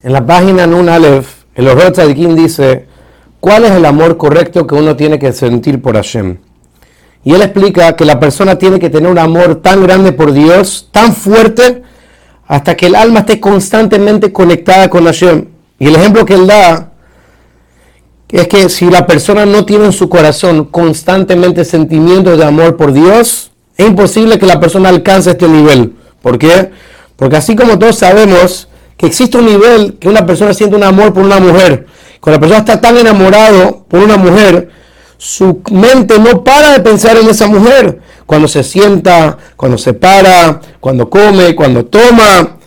En la página Nun Aleph, el Orot Tzadikim dice, ¿cuál es el amor correcto que uno tiene que sentir por Hashem? Y él explica que la persona tiene que tener un amor tan grande por Dios, tan fuerte, hasta que el alma esté constantemente conectada con Hashem. Y el ejemplo que él da es que si la persona no tiene en su corazón constantemente sentimientos de amor por Dios, es imposible que la persona alcance este nivel. ¿Por qué? Porque así como todos sabemos, que existe un nivel que una persona siente un amor por una mujer. Cuando la persona está tan enamorado por una mujer, su mente no para de pensar en esa mujer. Cuando se sienta, cuando se para, cuando come, cuando toma.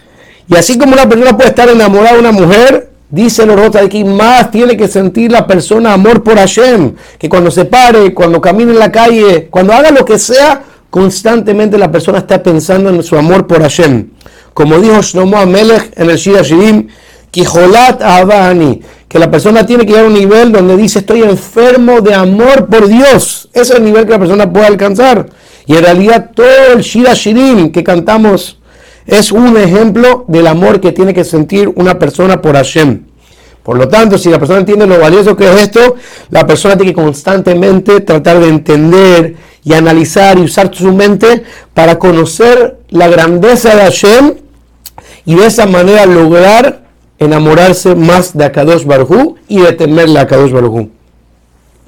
Y así como una persona puede estar enamorada de una mujer, dice el de aquí, más tiene que sentir la persona amor por Hashem. Que cuando se pare, cuando camine en la calle, cuando haga lo que sea, constantemente la persona está pensando en su amor por Hashem. Como dijo Shlomo Amelech en el Shira Shirim, Kijolat Abani, que la persona tiene que llegar a un nivel donde dice estoy enfermo de amor por Dios. Ese es el nivel que la persona puede alcanzar. Y en realidad todo el Shira Shirim que cantamos es un ejemplo del amor que tiene que sentir una persona por Hashem. Por lo tanto, si la persona entiende lo valioso que es esto, la persona tiene que constantemente tratar de entender y analizar y usar su mente para conocer la grandeza de Hashem y de esa manera lograr enamorarse más de Akadosh Baruj y de temerle a Akadosh Baruj